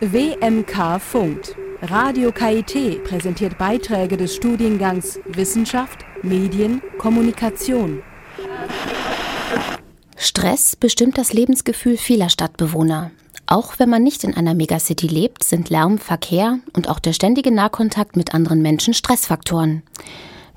WMK funkt. Radio KIT präsentiert Beiträge des Studiengangs Wissenschaft, Medien, Kommunikation. Stress bestimmt das Lebensgefühl vieler Stadtbewohner. Auch wenn man nicht in einer Megacity lebt, sind Lärm, Verkehr und auch der ständige Nahkontakt mit anderen Menschen Stressfaktoren.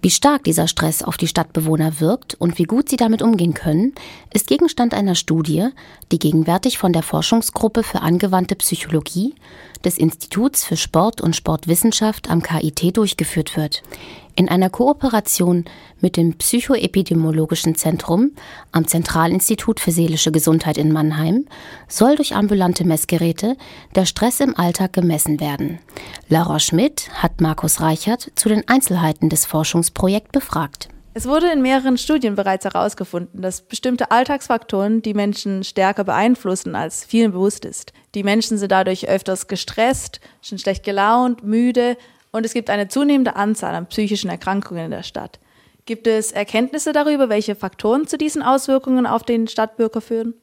Wie stark dieser Stress auf die Stadtbewohner wirkt und wie gut sie damit umgehen können, ist Gegenstand einer Studie, die gegenwärtig von der Forschungsgruppe für angewandte Psychologie des Instituts für Sport und Sportwissenschaft am KIT durchgeführt wird. In einer Kooperation mit dem Psychoepidemiologischen Zentrum am Zentralinstitut für seelische Gesundheit in Mannheim soll durch ambulante Messgeräte der Stress im Alltag gemessen werden. Laura Schmidt hat Markus Reichert zu den Einzelheiten des Forschungsprojekts befragt. Es wurde in mehreren Studien bereits herausgefunden, dass bestimmte Alltagsfaktoren die Menschen stärker beeinflussen, als vielen bewusst ist. Die Menschen sind dadurch öfters gestresst, schon schlecht gelaunt, müde und es gibt eine zunehmende Anzahl an psychischen Erkrankungen in der Stadt. Gibt es Erkenntnisse darüber, welche Faktoren zu diesen Auswirkungen auf den Stadtbürger führen?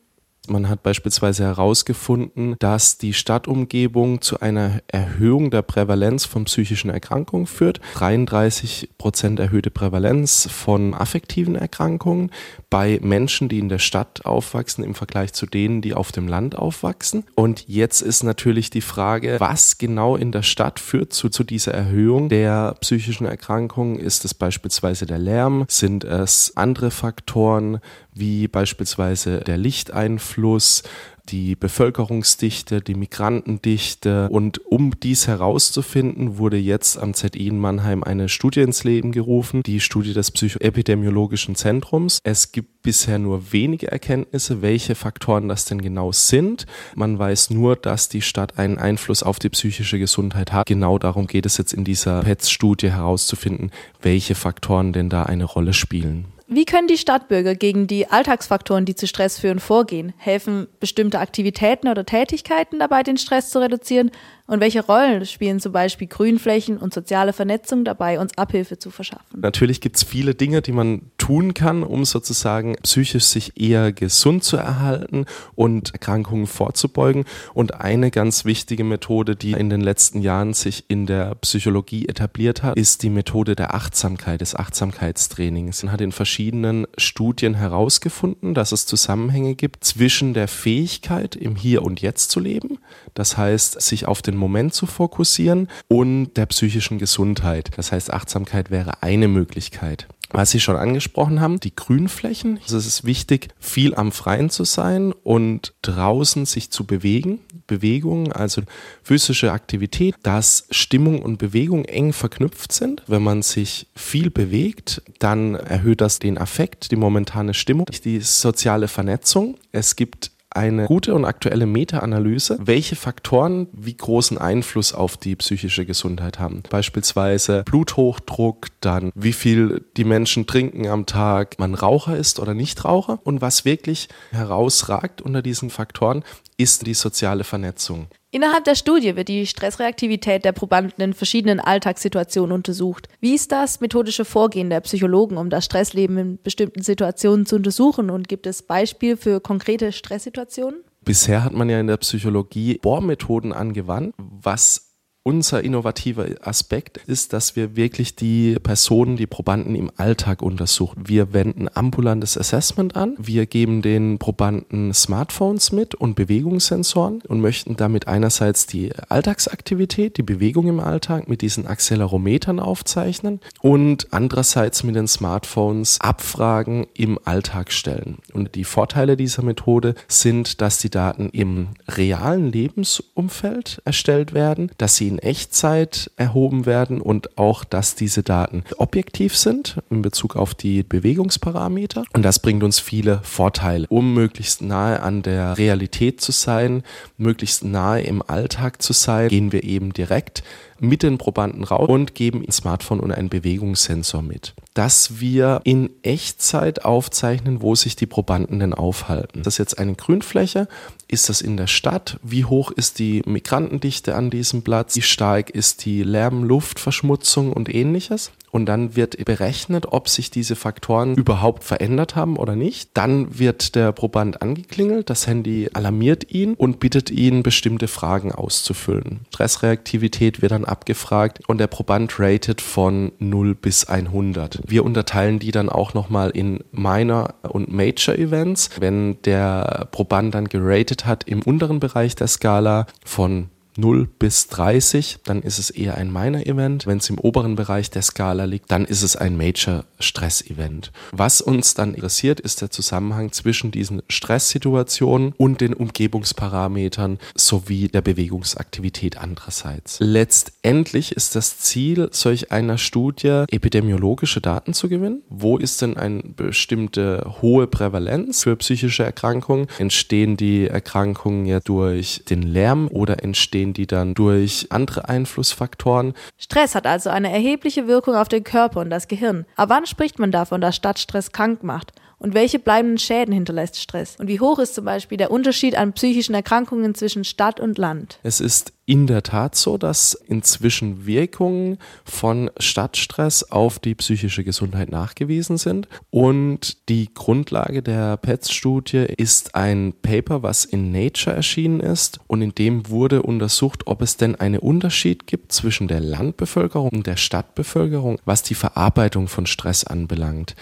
Man hat beispielsweise herausgefunden, dass die Stadtumgebung zu einer Erhöhung der Prävalenz von psychischen Erkrankungen führt. 33 Prozent erhöhte Prävalenz von affektiven Erkrankungen bei Menschen, die in der Stadt aufwachsen im Vergleich zu denen, die auf dem Land aufwachsen. Und jetzt ist natürlich die Frage, was genau in der Stadt führt zu, zu dieser Erhöhung der psychischen Erkrankungen? Ist es beispielsweise der Lärm? Sind es andere Faktoren? Wie beispielsweise der Lichteinfluss, die Bevölkerungsdichte, die Migrantendichte. Und um dies herauszufinden, wurde jetzt am ZI in Mannheim eine Studie ins Leben gerufen, die Studie des Psychoepidemiologischen Zentrums. Es gibt bisher nur wenige Erkenntnisse, welche Faktoren das denn genau sind. Man weiß nur, dass die Stadt einen Einfluss auf die psychische Gesundheit hat. Genau darum geht es jetzt in dieser PETS-Studie herauszufinden, welche Faktoren denn da eine Rolle spielen. Wie können die Stadtbürger gegen die Alltagsfaktoren, die zu Stress führen, vorgehen? Helfen bestimmte Aktivitäten oder Tätigkeiten dabei, den Stress zu reduzieren? Und welche Rollen spielen zum Beispiel Grünflächen und soziale Vernetzung dabei, uns Abhilfe zu verschaffen? Natürlich gibt es viele Dinge, die man tun kann, um sozusagen psychisch sich eher gesund zu erhalten und Erkrankungen vorzubeugen. Und eine ganz wichtige Methode, die in den letzten Jahren sich in der Psychologie etabliert hat, ist die Methode der Achtsamkeit, des Achtsamkeitstrainings. Man hat in verschiedenen Studien herausgefunden, dass es Zusammenhänge gibt zwischen der Fähigkeit, im Hier und Jetzt zu leben, das heißt, sich auf den den Moment zu fokussieren und der psychischen Gesundheit. Das heißt, Achtsamkeit wäre eine Möglichkeit. Was Sie schon angesprochen haben, die Grünflächen. Also es ist wichtig, viel am Freien zu sein und draußen sich zu bewegen. Bewegung, also physische Aktivität, dass Stimmung und Bewegung eng verknüpft sind. Wenn man sich viel bewegt, dann erhöht das den Affekt, die momentane Stimmung, die soziale Vernetzung. Es gibt eine gute und aktuelle Meta-Analyse, welche Faktoren wie großen Einfluss auf die psychische Gesundheit haben. Beispielsweise Bluthochdruck, dann wie viel die Menschen trinken am Tag, man Raucher ist oder nicht Raucher. Und was wirklich herausragt unter diesen Faktoren, ist die soziale Vernetzung. Innerhalb der Studie wird die Stressreaktivität der Probanden in verschiedenen Alltagssituationen untersucht. Wie ist das methodische Vorgehen der Psychologen, um das Stressleben in bestimmten Situationen zu untersuchen? Und gibt es Beispiele für konkrete Stresssituationen? Bisher hat man ja in der Psychologie Bohrmethoden angewandt, was unser innovativer Aspekt ist, dass wir wirklich die Personen, die Probanden im Alltag untersuchen. Wir wenden ambulantes Assessment an. Wir geben den Probanden Smartphones mit und Bewegungssensoren und möchten damit einerseits die Alltagsaktivität, die Bewegung im Alltag mit diesen Accelerometern aufzeichnen und andererseits mit den Smartphones Abfragen im Alltag stellen. Und die Vorteile dieser Methode sind, dass die Daten im realen Lebensumfeld erstellt werden, dass sie in Echtzeit erhoben werden und auch, dass diese Daten objektiv sind in Bezug auf die Bewegungsparameter. Und das bringt uns viele Vorteile, um möglichst nahe an der Realität zu sein, möglichst nahe im Alltag zu sein, gehen wir eben direkt mit den Probanden raus und geben ein Smartphone und einen Bewegungssensor mit, dass wir in Echtzeit aufzeichnen, wo sich die Probanden denn aufhalten. Das ist jetzt eine Grünfläche. Ist das in der Stadt? Wie hoch ist die Migrantendichte an diesem Platz? Wie stark ist die Lärm-, Luftverschmutzung und ähnliches? Und dann wird berechnet, ob sich diese Faktoren überhaupt verändert haben oder nicht. Dann wird der Proband angeklingelt, das Handy alarmiert ihn und bittet ihn, bestimmte Fragen auszufüllen. Stressreaktivität wird dann abgefragt und der Proband ratet von 0 bis 100. Wir unterteilen die dann auch nochmal in Minor und Major Events. Wenn der Proband dann geratet hat im unteren Bereich der Skala von 0 bis 30, dann ist es eher ein Minor Event. Wenn es im oberen Bereich der Skala liegt, dann ist es ein Major Stress Event. Was uns dann interessiert, ist der Zusammenhang zwischen diesen Stresssituationen und den Umgebungsparametern sowie der Bewegungsaktivität andererseits. Letztendlich ist das Ziel solch einer Studie, epidemiologische Daten zu gewinnen. Wo ist denn eine bestimmte hohe Prävalenz für psychische Erkrankungen? Entstehen die Erkrankungen ja durch den Lärm oder entstehen entstehen die dann durch andere Einflussfaktoren. Stress hat also eine erhebliche Wirkung auf den Körper und das Gehirn. Aber wann spricht man davon, dass Stadtstress krank macht? Und welche bleibenden Schäden hinterlässt Stress? Und wie hoch ist zum Beispiel der Unterschied an psychischen Erkrankungen zwischen Stadt und Land? Es ist in der Tat so, dass inzwischen Wirkungen von Stadtstress auf die psychische Gesundheit nachgewiesen sind. Und die Grundlage der PETS-Studie ist ein Paper, was in Nature erschienen ist. Und in dem wurde untersucht, ob es denn einen Unterschied gibt zwischen der Landbevölkerung und der Stadtbevölkerung, was die Verarbeitung von Stress anbelangt.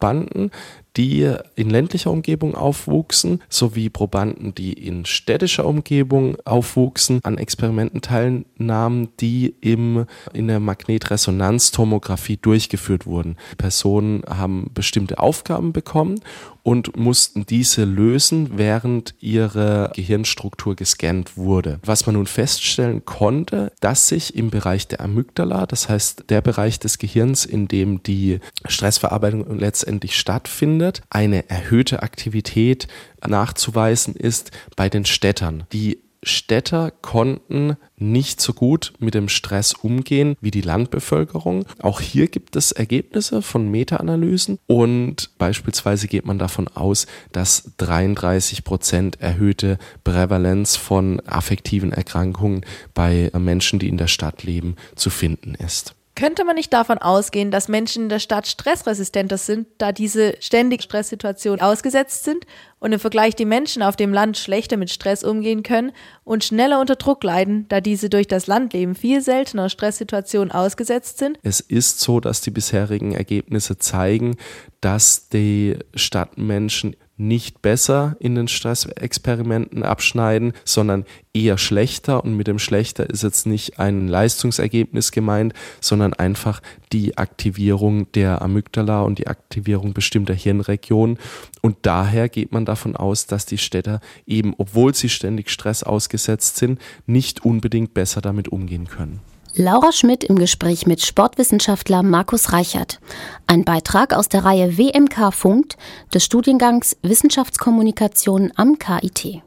Banden, die in ländlicher Umgebung aufwuchsen, sowie Probanden, die in städtischer Umgebung aufwuchsen, an Experimenten teilnahmen, die im, in der Magnetresonanztomographie durchgeführt wurden. Die Personen haben bestimmte Aufgaben bekommen und mussten diese lösen, während ihre Gehirnstruktur gescannt wurde. Was man nun feststellen konnte, dass sich im Bereich der Amygdala, das heißt der Bereich des Gehirns, in dem die Stressverarbeitung letztendlich stattfindet, eine erhöhte Aktivität nachzuweisen ist bei den Städtern. Die Städter konnten nicht so gut mit dem Stress umgehen wie die Landbevölkerung. Auch hier gibt es Ergebnisse von Meta-Analysen und beispielsweise geht man davon aus, dass 33 Prozent erhöhte Prävalenz von affektiven Erkrankungen bei Menschen, die in der Stadt leben, zu finden ist. Könnte man nicht davon ausgehen, dass Menschen in der Stadt stressresistenter sind, da diese ständig Stresssituation ausgesetzt sind und im Vergleich die Menschen auf dem Land schlechter mit Stress umgehen können und schneller unter Druck leiden, da diese durch das Landleben viel seltener Stresssituationen ausgesetzt sind? Es ist so, dass die bisherigen Ergebnisse zeigen, dass die Stadtmenschen nicht besser in den Stressexperimenten abschneiden, sondern eher schlechter. Und mit dem schlechter ist jetzt nicht ein Leistungsergebnis gemeint, sondern einfach die Aktivierung der Amygdala und die Aktivierung bestimmter Hirnregionen. Und daher geht man davon aus, dass die Städter eben, obwohl sie ständig Stress ausgesetzt sind, nicht unbedingt besser damit umgehen können. Laura Schmidt im Gespräch mit Sportwissenschaftler Markus Reichert. Ein Beitrag aus der Reihe WMK Funkt des Studiengangs Wissenschaftskommunikation am KIT.